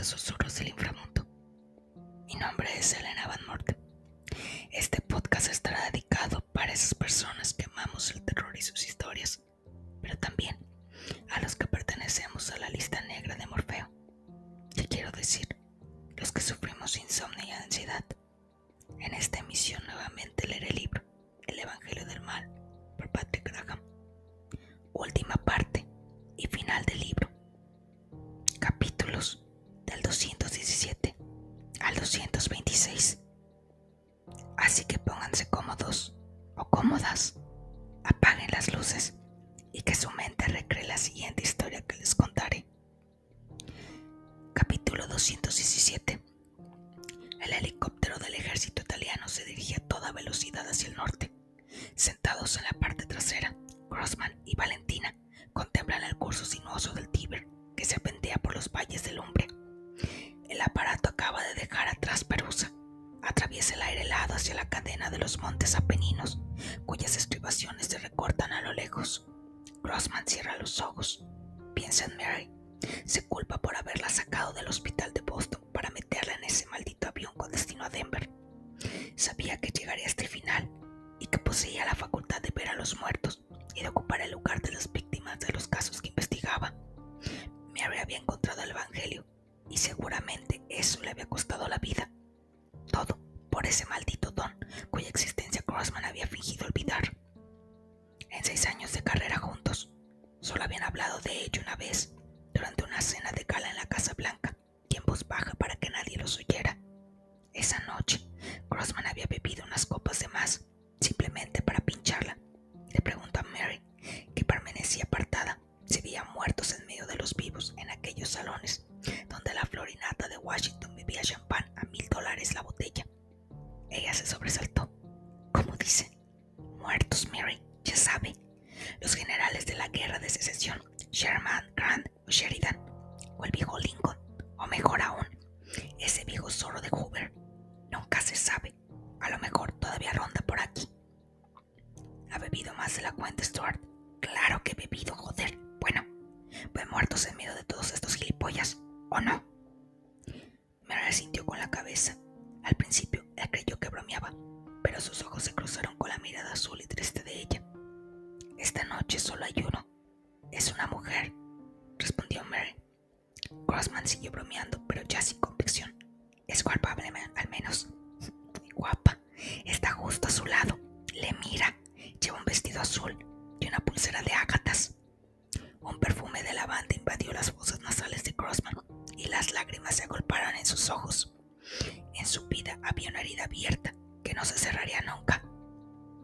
a Susurros del Inframundo. Mi nombre es Elena Van Morten. Este podcast estará dedicado para esas personas que amamos el terror y sus historias, Hacia la cadena de los montes Apeninos, cuyas estribaciones se recortan a lo lejos. Grossman cierra los ojos. Piensa en Mary. Se culpa por haberla sacado del hospital de Boston para meterla en ese maldito avión con destino a Denver. Sabía que llegaría hasta el final y que poseía la facultad de ver a los muertos y de ocupar el lugar de las víctimas de los casos que investigaba. Mary había encontrado el Evangelio y seguramente eso le había costado la vida. Todo por ese maldito don cuya existencia Crossman había fingido olvidar. En seis años de carrera juntos, solo habían hablado de ello una vez, durante una cena de gala en la Casa Blanca, y en voz baja para que nadie los oyera. Esa noche, Crossman había bebido unas copas de más, simplemente para pincharla. Le preguntó a Mary, que permanecía apartada, si veía muertos en medio de los vivos en aquellos salones donde la florinata de Washington bebía champán a mil dólares la botella. Ella se sobresaltó. ¿Cómo dice? Muertos, Mary, ya sabe. Los generales de la guerra de secesión, Sherman, Grant o Sheridan, o el viejo Lincoln, o mejor aún, ese viejo zorro de Hoover. Nunca se sabe. A lo mejor todavía ronda por aquí. ¿Ha bebido más de la cuenta, Stuart? Claro que he bebido, joder. Bueno, pues muertos en medio de todos estos gilipollas, ¿o no? Me sintió con la cabeza. Al principio, creyó que bromeaba, pero sus ojos se cruzaron con la mirada azul y triste de ella. Esta noche solo hay uno. Es una mujer, respondió Mary. Grossman siguió bromeando, pero ya sin convicción. Es culpable, al menos. Guapa. Está justo a su lado. Le mira. Lleva un vestido azul y una pulsera de ágatas. Un perfume de lavanda invadió las fosas nasales de Grossman y las lágrimas se agolparon en sus ojos. En su vida había una herida abierta que no se cerraría nunca.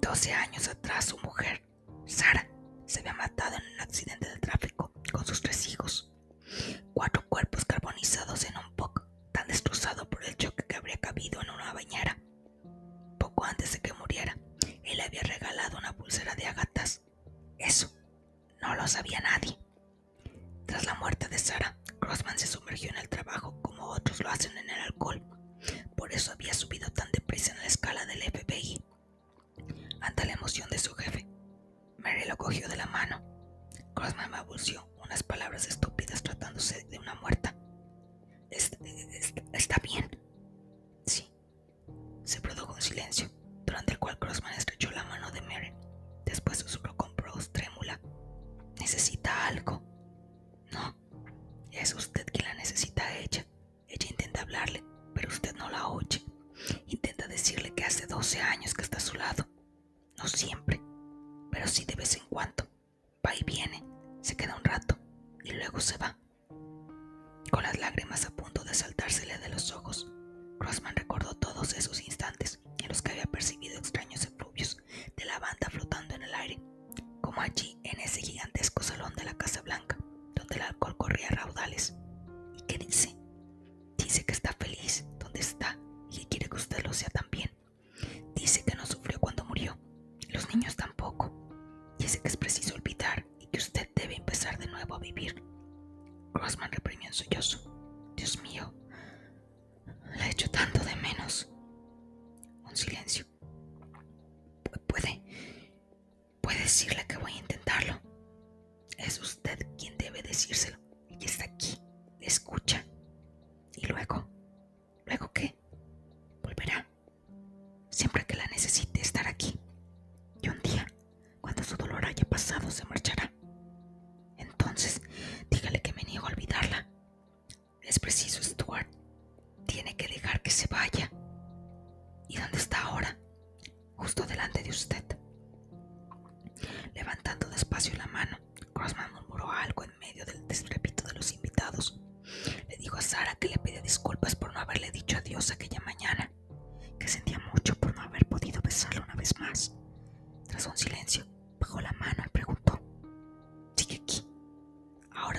Doce años atrás su mujer, Sara, se había matado en un accidente de tráfico con sus tres hijos. Cuatro cuerpos carbonizados en un POC tan destrozado por el choque que habría cabido en una bañera. Poco antes de que muriera, él había regalado una pulsera de agatas. Eso no lo sabía nadie. Sea también.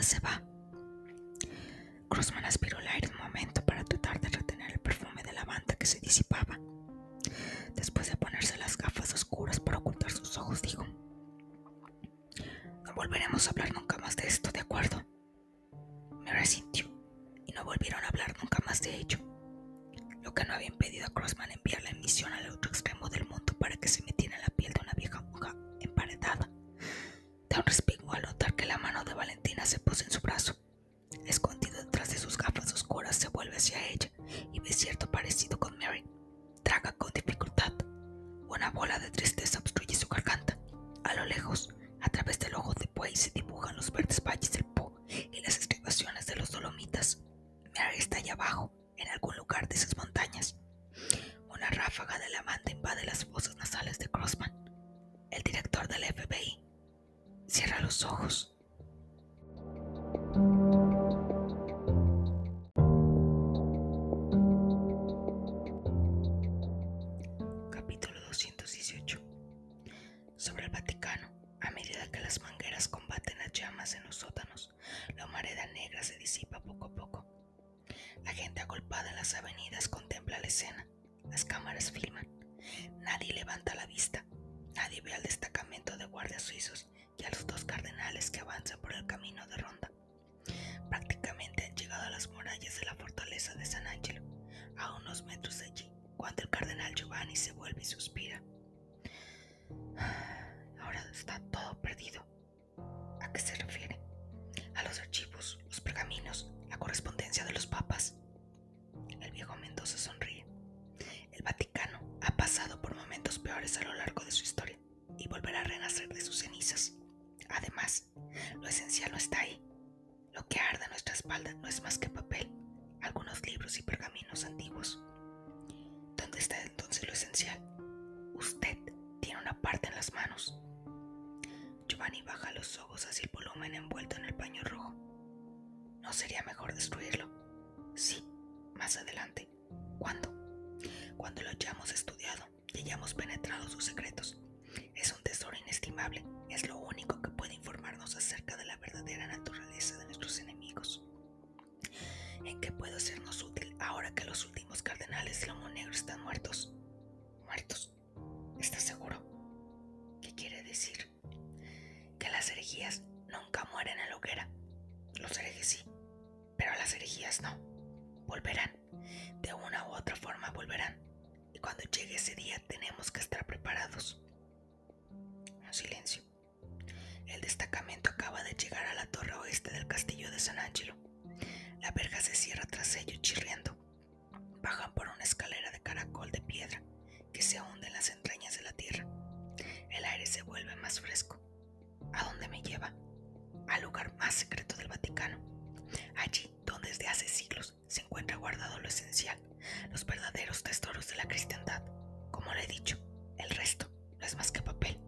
Se va. Crossman aspiró el aire un momento para tratar de retener el perfume de lavanda que se disipaba. Después de ponerse las gafas oscuras para ocultar sus ojos, dijo: No volveremos a hablar nunca más de esto, ¿de acuerdo? Me resintió y no volvieron a hablar nunca más de ello. Lo que no había impedido a Crossman enviar la emisión al otro extremo del mundo para que se 218 Giovanni baja los ojos hacia el volumen envuelto en el paño rojo. ¿No sería mejor destruirlo? Sí, más adelante. ¿Cuándo? Cuando lo hayamos estudiado y hayamos penetrado sus secretos. Es un tesoro inestimable, es lo único que puede informarnos acerca de la verdadera naturaleza de nuestros enemigos. ¿En qué puedo sernos útil ahora que los últimos cardenales del Lomo Negro están muertos? Muertos. ¿Estás seguro? ¿Qué quiere decir? Que las herejías nunca mueren en la hoguera. Los herejes sí, pero las herejías no. Volverán. De una u otra forma volverán cuando llegue ese día tenemos que estar preparados. Un silencio. El destacamento acaba de llegar a la torre oeste del castillo de San Angelo. La verja se cierra tras ellos chirriando. Bajan por una escalera de caracol de piedra que se hunde en las entrañas de la tierra. El aire se vuelve más fresco. ¿A dónde me lleva? Al lugar más secreto del Vaticano. Allí donde desde hace siglos se encuentra guardado lo esencial, los verdaderos tesoros de la cristiandad. Como le he dicho, el resto no es más que papel.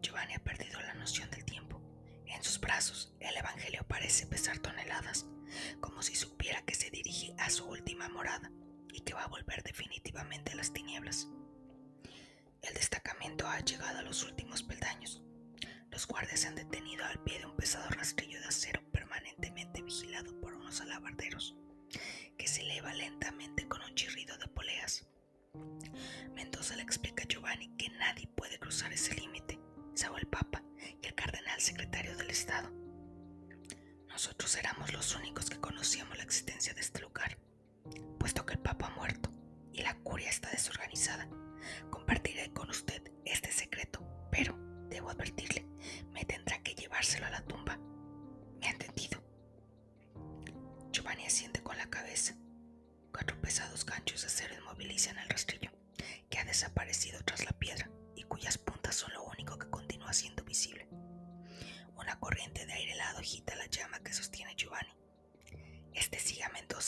Giovanni ha perdido la noción del tiempo. En sus brazos el Evangelio parece pesar toneladas, como si supiera que se dirige a su última morada y que va a volver definitivamente a las tinieblas. El destacamento ha llegado a los últimos peldaños. Los guardias se han detenido al pie de un pesado rastrillo de acero permanentemente vigilado por unos alabarderos, que se eleva lentamente con un chirrido de poleas. Mendoza le explica a Giovanni que nadie puede cruzar ese límite, salvo el Papa y el cardenal secretario del Estado. Nosotros éramos los únicos que conocíamos la existencia de este lugar, puesto que el Papa ha muerto y la curia está desorganizada. Compartiré con usted este secreto, pero Debo advertirle, me tendrá que llevárselo a la tumba. ¿Me ha entendido? Giovanni asiente con la cabeza. Cuatro pesados ganchos de acero inmovilizan el rastrillo, que ha desaparecido tras la piedra y cuyas puntas son lo único que continúa siendo visible. Una corriente de aire helado agita la llama que sostiene Giovanni. Este sigue a Mendoza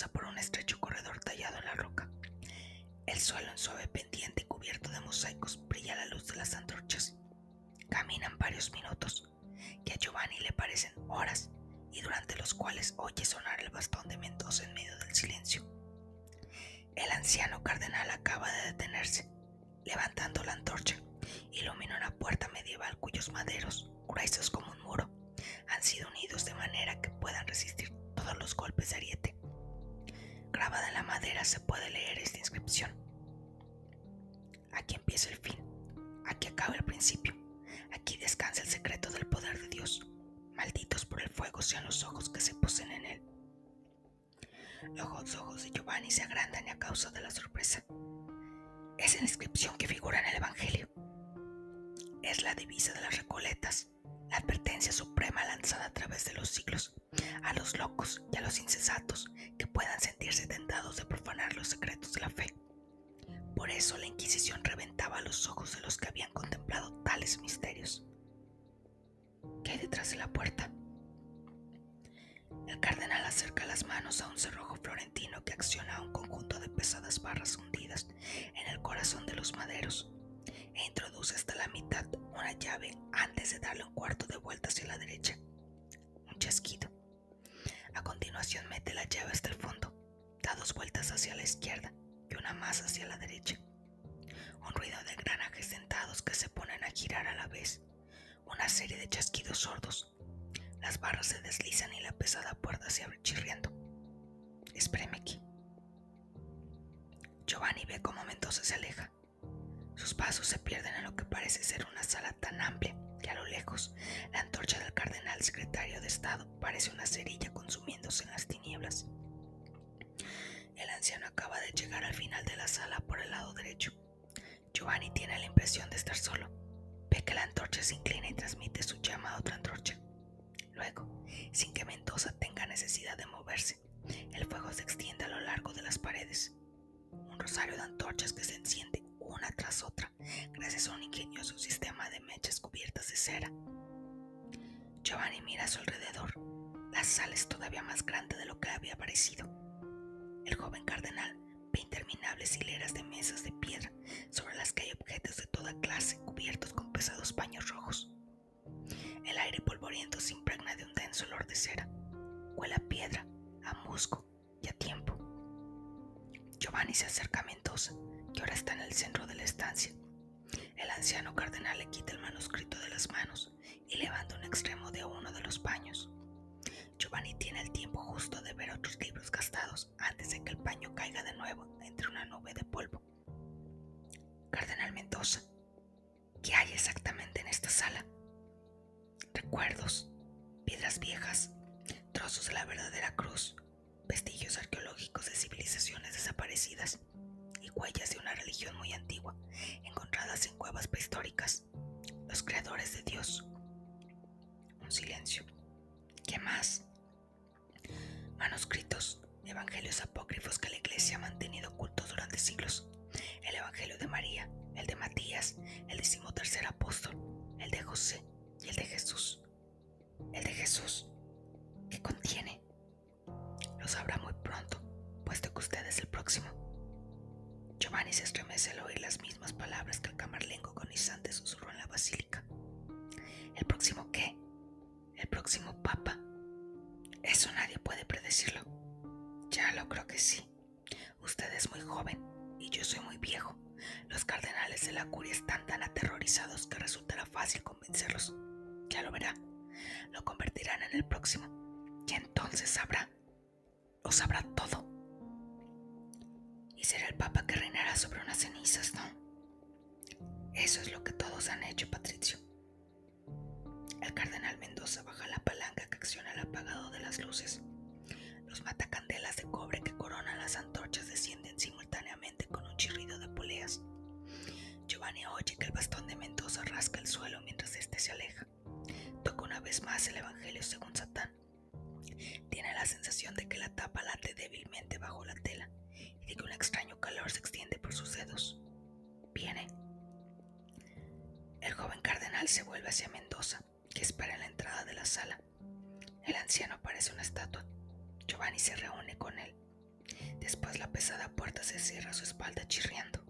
detrás de la puerta? El cardenal acerca las manos a un cerrojo florentino que acciona un conjunto de pesadas barras hundidas en el corazón de los maderos e introduce hasta la mitad una llave antes de darle un cuarto de vuelta hacia la derecha. Un chasquido. A continuación mete la llave hasta el fondo, da dos vueltas hacia la izquierda y una más hacia la derecha. Un ruido de engranajes sentados que se ponen a girar a la vez. Una serie de chasquidos sordos. Las barras se deslizan y la pesada puerta se abre chirriando. Espéreme aquí. Giovanni ve cómo Mendoza se aleja. Sus pasos se pierden en lo que parece ser una sala tan amplia que a lo lejos la antorcha del cardenal secretario de Estado parece una cerilla consumiéndose en las tinieblas. El anciano acaba de llegar al final de la sala por el lado derecho. Giovanni tiene la impresión de estar solo. Ve que la antorcha se inclina y transmite su llama a otra antorcha. Luego, sin que Mendoza tenga necesidad de moverse, el fuego se extiende a lo largo de las paredes. Un rosario de antorchas que se enciende una tras otra, gracias a un ingenioso sistema de mechas cubiertas de cera. Giovanni mira a su alrededor. La sala es todavía más grande de lo que había parecido. El joven cardenal ve interminables hileras de mesas de piedra sobre las que hay objetos de toda clase cubiertos con pesados paños rojos. El aire polvoriento se impregna de un denso olor de cera. Huele a piedra, a musgo y a tiempo. Giovanni se acerca a Mendoza que ahora está en el centro de la estancia. El anciano cardenal le quita el manuscrito de las manos y levanta un extremo de uno de los paños. Giovanni tiene el tiempo justo de ver otros libros gastados antes de que el paño caiga de nuevo entre una nube de polvo. Cardenal Mendoza, ¿qué hay exactamente en esta sala? Recuerdos, piedras viejas, trozos de la verdadera cruz, vestigios arqueológicos de civilizaciones desaparecidas huellas de una religión muy antigua, encontradas en cuevas prehistóricas. Los creadores de Dios. Un silencio. ¿Qué más? Manuscritos, evangelios apócrifos que la iglesia ha mantenido ocultos durante siglos. El evangelio de María, el de Matías, el decimotercer apóstol, el de José y el de Jesús. El de Jesús. ¿Qué contiene? Lo sabrá muy pronto, puesto que usted es el próximo. Giovanni se estremece al oír las mismas palabras que el camarlengo agonizante susurró en la basílica. ¿El próximo qué? ¿El próximo papa? Eso nadie puede predecirlo. Ya lo creo que sí. Usted es muy joven y yo soy muy viejo. Los cardenales de la curia están tan aterrorizados que resultará fácil convencerlos. Ya lo verá. Lo convertirán en el próximo. Y entonces sabrá. Lo sabrá todo será el Papa que reinará sobre unas cenizas, ¿no? Eso es lo que todos han hecho, Patricio. El cardenal Mendoza baja la palanca que acciona el apagado de las luces. Los matacandelas de cobre que coronan las antorchas descienden simultáneamente con un chirrido de poleas. Giovanni oye que el bastón de Mendoza rasca el suelo mientras éste se aleja. Toca una vez más el Evangelio según Satán. Tiene la sensación de que la tapa late débilmente bajo la tela y que un extraño calor se extiende por sus dedos. Viene. El joven cardenal se vuelve hacia Mendoza, anciano parece una estatua. Giovanni se reúne con él. Después la pesada puerta se cierra a su espalda chirriando.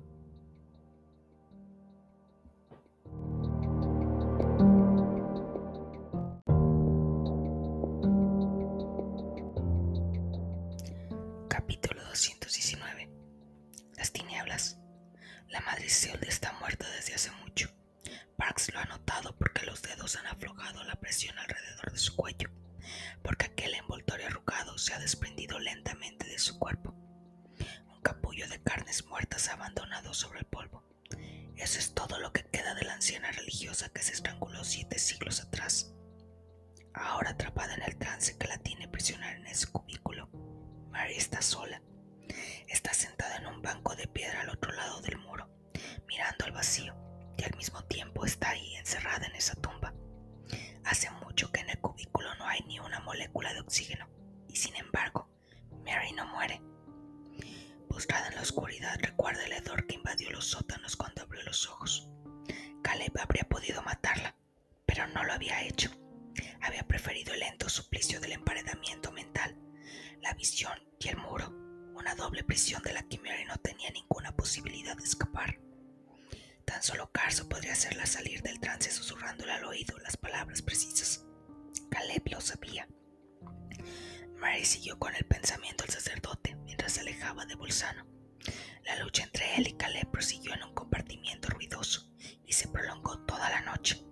Está sola. Está sentada en un banco de piedra al otro lado del muro, mirando al vacío y al mismo tiempo está ahí encerrada en esa tumba. Hace mucho que en el cubículo no hay ni una molécula de oxígeno y sin embargo, Mary no muere. Postrada en la oscuridad recuerda el hedor que invadió los sótanos cuando abrió los ojos. Caleb habría podido matarla, pero no lo había hecho. Había preferido el lento suplicio del emparedamiento mental, la visión y el muro, una doble prisión de la que Mary no tenía ninguna posibilidad de escapar. Tan solo Carso podría hacerla salir del trance susurrándole al oído las palabras precisas. Caleb lo sabía. Mary siguió con el pensamiento del sacerdote mientras se alejaba de Bolzano. La lucha entre él y Caleb prosiguió en un compartimiento ruidoso y se prolongó toda la noche.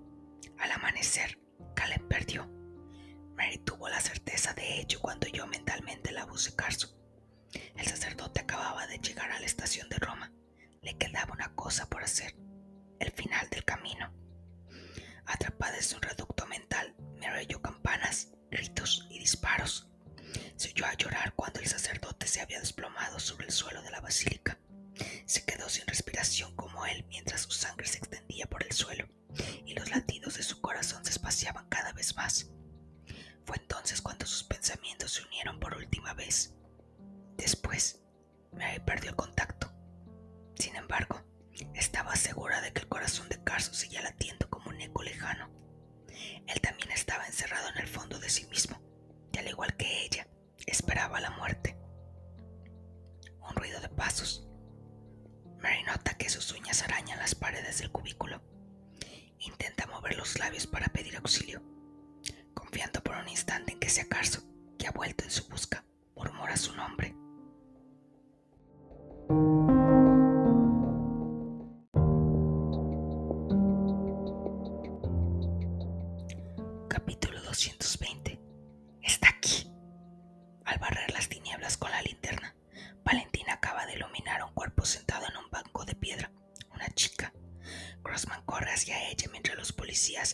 Al amanecer, Caleb perdió. Mary tuvo la certeza de ello cuando oyó mentalmente la de Carso. El sacerdote acababa de llegar a la estación de Roma. Le quedaba una cosa por hacer, el final del camino. Atrapada en su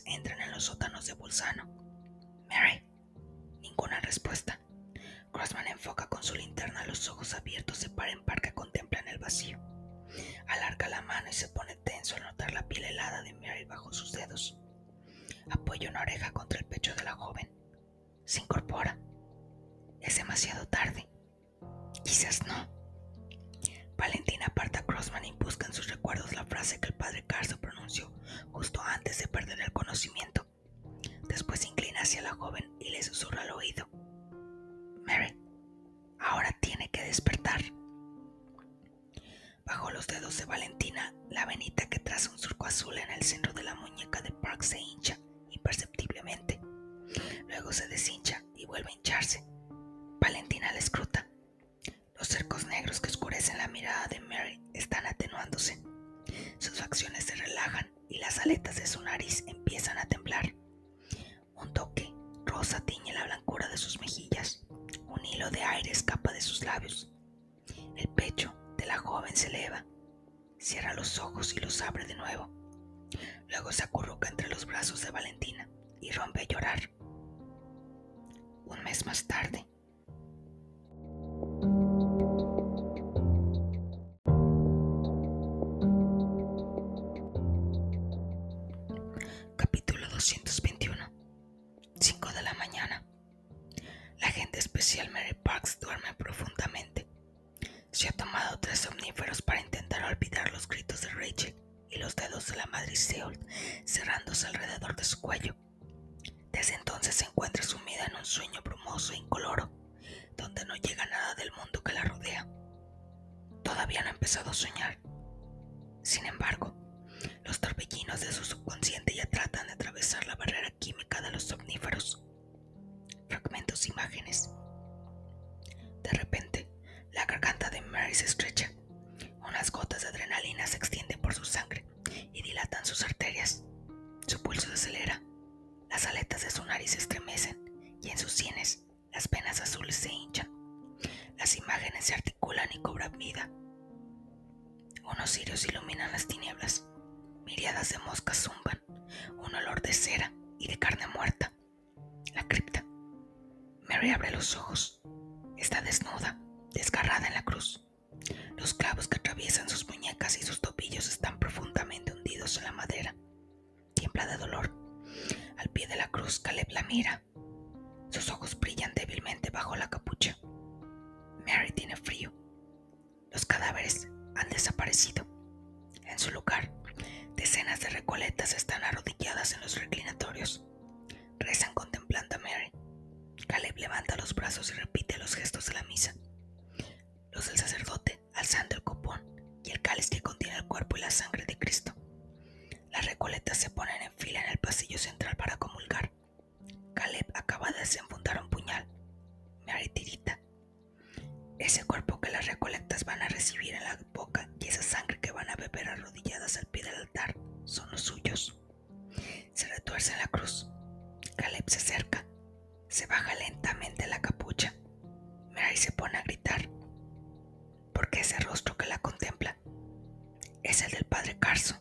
entran en los sótanos de Bolzano. Mary. Ninguna respuesta. Grossman enfoca con su linterna los ojos abiertos de par en par que contemplan el vacío. Alarga la mano y se pone tenso al notar la piel helada de Mary bajo sus dedos. Apoya una oreja contra el pecho de la joven. Se incorpora. Es demasiado Después se inclina hacia la joven y le susurra al oído. Mary, ahora tiene que despertar. Bajo los dedos de Valentina, la venita que traza un surco azul en el centro de la muñeca de Park se hincha imperceptiblemente. Luego se deshincha y vuelve a hincharse. Valentina la escruta. Los cercos negros que oscurecen la mirada de Mary están atenuándose. Sus facciones se relajan y las aletas de su nariz empiezan a temblar. Un toque rosa tiñe la blancura de sus mejillas. Un hilo de aire escapa de sus labios. El pecho de la joven se eleva. Cierra los ojos y los abre de nuevo. Luego se acurruca entre los brazos de Valentina y rompe a llorar. Dilatan sus arterias. Su pulso se acelera. Las aletas de su nariz se estremecen y en sus sienes las venas azules se hinchan. Las imágenes se articulan y cobran vida. Unos cirios iluminan las tinieblas. Miriadas de moscas zumban. Un olor de cera y de carne muerta. La cripta. Mary abre los ojos. Está desnuda, desgarrada en la cruz. Los clavos que atraviesan sus muñecas y sus en la madera. Tiembla de dolor. Al pie de la cruz, Caleb la mira. Sus ojos brillan débilmente bajo la capucha. Mary tiene frío. Los cadáveres han desaparecido. En su lugar, decenas de recoletas están arrodilladas en los reclinatorios. Rezan contemplando a Mary. Caleb levanta los brazos y repite los gestos de la misa. Los del sacerdote alzando el copón y el cáliz que contiene el cuerpo y la sangre de Cristo. Las recoletas se ponen en fila en el pasillo central para comulgar. Caleb acaba de desenfundar un puñal. Mary tirita. Ese cuerpo que las recolectas van a recibir en la boca y esa sangre que van a beber arrodilladas al pie del altar son los suyos. Se retuerce en la cruz. Caleb se acerca. Se baja lentamente la capucha. Mary se pone a gritar. Porque ese rostro que la contempla es el del padre Carso.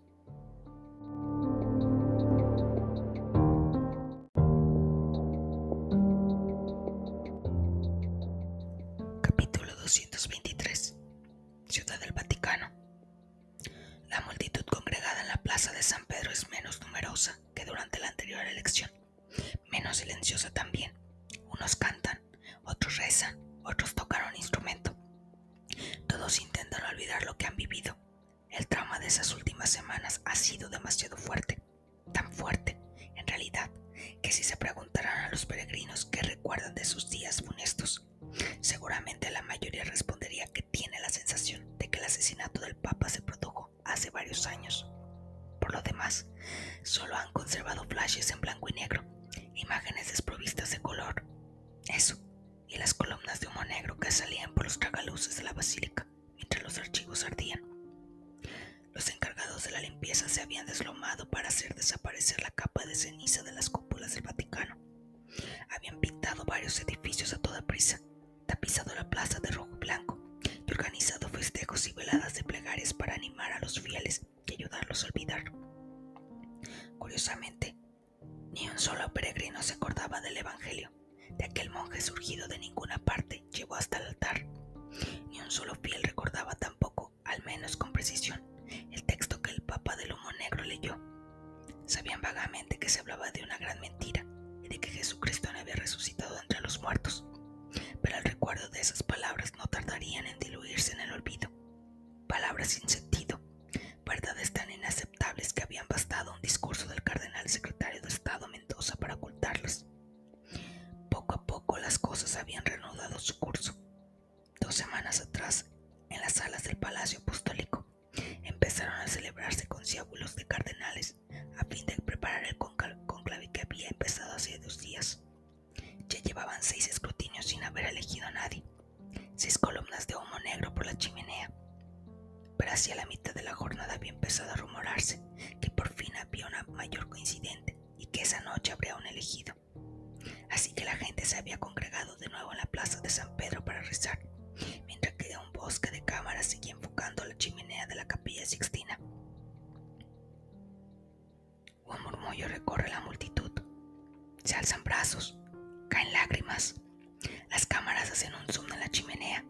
conozcan. Yo. Sabían vagamente que se hablaba de una gran mentira y de que Jesucristo no había resucitado entre los muertos, pero el recuerdo de esas palabras no tardarían en diluirse en el olvido. Palabras sin sentido, verdades tan inaceptables que habían bastado un discurso del cardenal secretario de Estado Mendoza para ocultarlas. Poco a poco las cosas habían reanudado su curso. Dos semanas atrás, en las salas del Palacio Apostólico, empezaron a celebrarse conciliábulos de cardenales a fin de preparar el conclave que había empezado hace dos días. Ya llevaban seis escrutinios sin haber elegido a nadie, seis columnas de humo negro por la chimenea. Pero hacia la mitad de la jornada había empezado a rumorarse que por fin había una mayor coincidente y que esa noche habría un elegido. Así que la gente se había congregado de nuevo en la plaza de San Pedro para rezar mientras un bosque de cámaras seguía enfocando la chimenea de la capilla Sixtina. Un murmullo recorre la multitud. Se alzan brazos, caen lágrimas. Las cámaras hacen un zoom en la chimenea,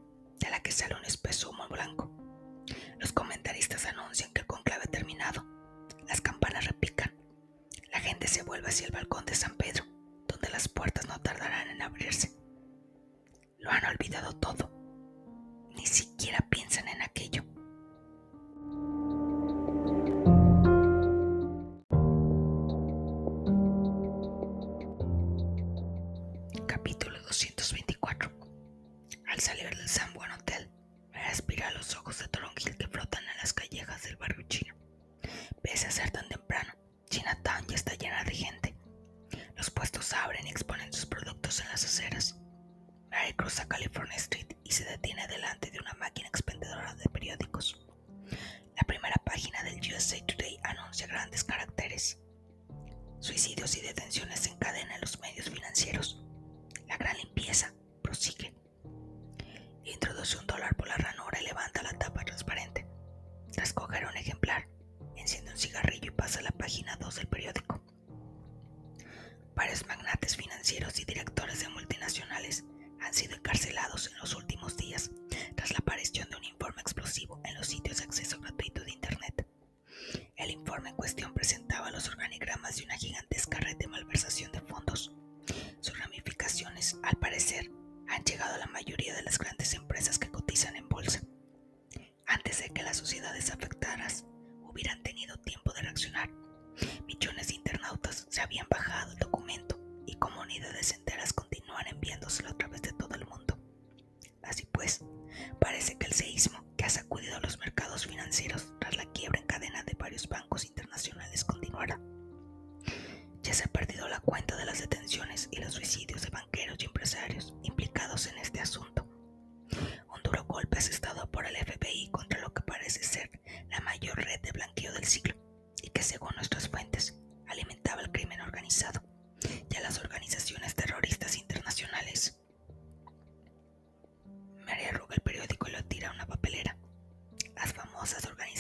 Varios magnates financieros y directores de multinacionales han sido encarcelados en los últimos días tras la aparición de un informe explosivo en los sitios de acceso gratuito de Internet. El informe en cuestión presentaba los organigramas de una gigantesca red de malversación de fondos. Sus ramificaciones, al parecer, han llegado a la mayoría de las grandes empresas que cotizan en bolsa. Antes de que las sociedades afectadas hubieran tenido tiempo de reaccionar, millones de internautas se habían bajado el documento y comunidades enteras continúan enviándoselo a través de todo el mundo. Así pues, parece que el seísmo que ha sacudido los mercados financieros tras la quiebra en cadena de varios bancos internacionales continuará. Ya se ha perdido la cuenta de las detenciones y los suicidios de banqueros y empresarios implicados en este asunto. Un duro golpe asestado por el FBI contra lo que parece ser la mayor red de blanqueo del siglo que según nuestras fuentes alimentaba el crimen organizado y a las organizaciones terroristas internacionales. Mary arruga el periódico y lo tira a una papelera. Las famosas organizaciones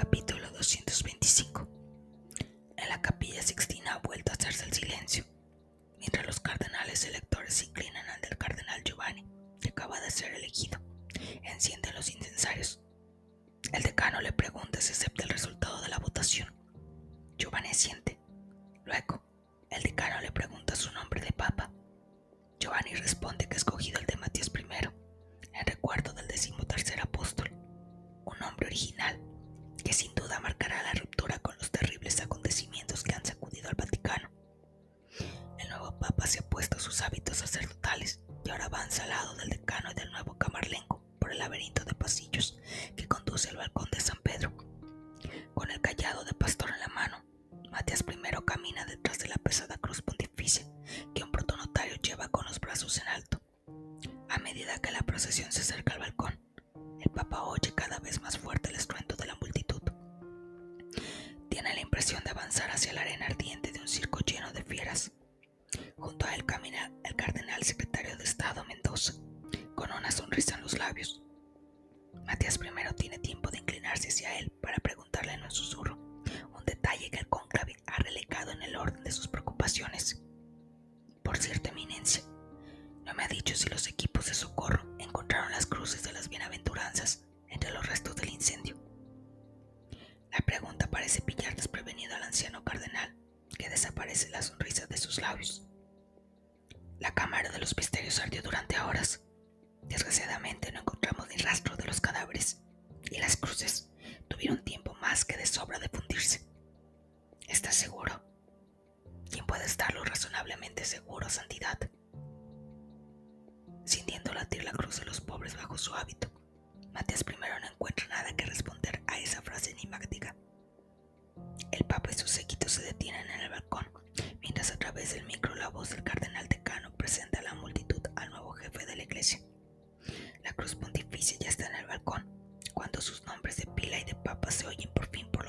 Capítulo 225 En la capilla Sixtina ha vuelto a hacerse el silencio, mientras los cardenales electores se inclinan al del cardenal Giovanni, que acaba de ser elegido. Encienden los incensarios. El decano le pregunta si acepta el resultado de la votación. Giovanni siente. Luego, el decano le pregunta su nombre de papa Giovanni responde que ha escogido el de Matías I, en recuerdo del decimotercer apóstol, un hombre original Él camina el cardenal secretario de Estado Mendoza, con una sonrisa en los labios. Matías I tiene tiempo de inclinarse hacia él para preguntarle en un susurro un detalle que el cónclave ha relegado en el orden de sus preocupaciones. Por cierta eminencia, no me ha dicho si los equipos de socorro encontraron las cruces de las bienaventuranzas entre los restos del incendio. La pregunta parece pillar desprevenido al anciano cardenal, que desaparece la sonrisa de sus labios. La cámara de los misterios ardió durante horas. Desgraciadamente no encontramos ni rastro de los cadáveres, y las cruces tuvieron tiempo más que de sobra de fundirse. ¿Estás seguro? ¿Quién puede estarlo razonablemente seguro, Santidad? Sintiendo latir la cruz de los pobres bajo su hábito, Matías I no encuentra nada que responder a esa frase enigmática. El Papa y su séquito se detienen en el balcón, mientras a través del micro la voz del cardenal decano presenta a la multitud al nuevo jefe de la iglesia. La cruz pontificia ya está en el balcón, cuando sus nombres de pila y de papa se oyen por fin por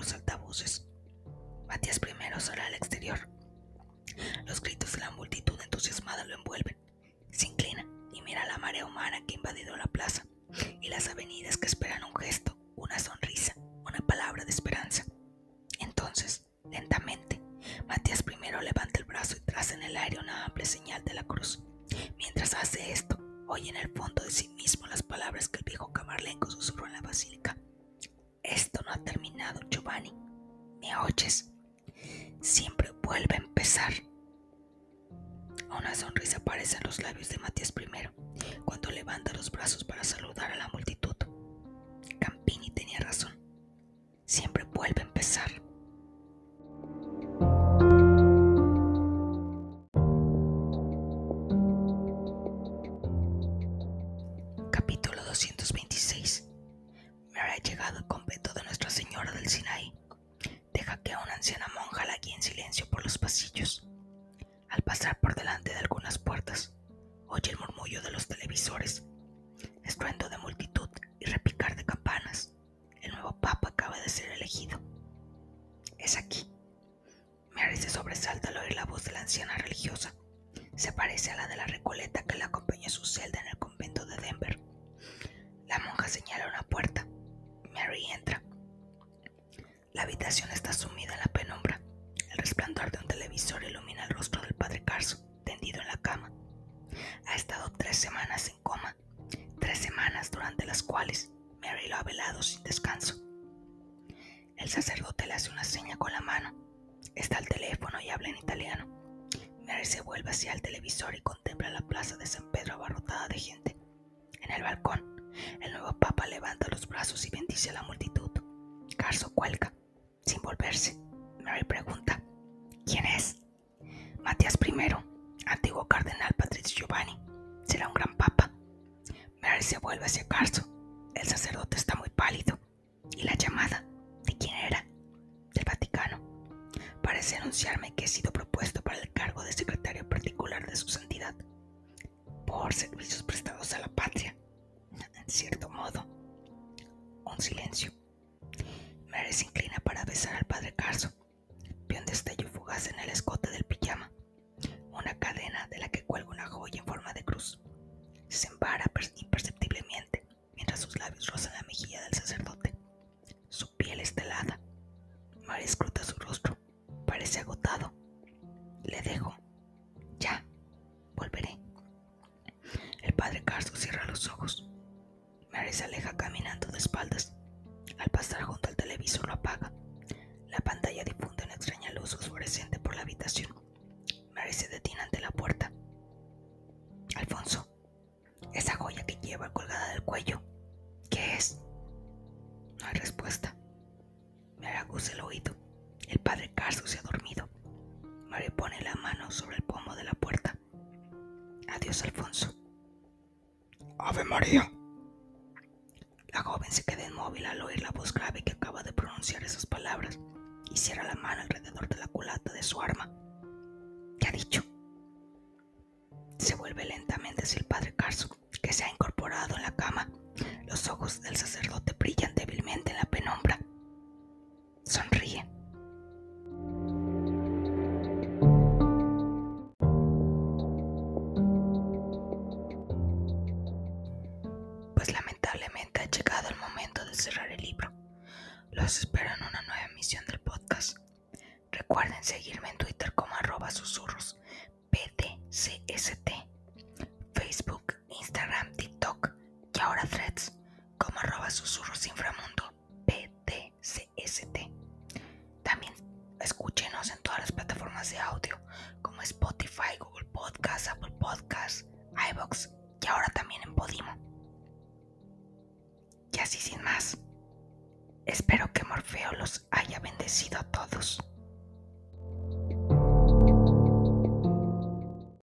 Que he sido propuesto para el cargo de secretario particular de su santidad. Por servicios prestados a la patria. En cierto modo. Un silencio. Mary se inclina para besar al padre Carso. Ve un destello fugaz en el escote del pijama. Una cadena de la que cuelga una joya en forma de cruz. Se embara imperceptiblemente mientras sus labios rozan la mejilla del sacerdote. Su piel está helada. Mary escruta su rostro parece agotado. Le dejo. Ya, volveré. El padre Carso cierra los ojos. Mary se aleja caminando de espaldas. Al pasar junto al televisor lo apaga. La pantalla difunde una extraña luz fosforescente por la habitación. Mary se detiene ante la puerta. Alfonso, esa joya que lleva colgada del cuello, ¿qué es? No hay respuesta. Mary acusa el oído le pone la mano sobre el pomo de la puerta. Adiós, Alfonso. Ave María. La joven se queda inmóvil al oír la voz grave que acaba de pronunciar esas palabras y cierra la mano alrededor de la culata de su arma. ¿Qué ha dicho? Se vuelve lentamente hacia el padre Carso, que se ha incorporado en la cama. Los ojos del sacerdote brillan débilmente en la penumbra. Sonríe.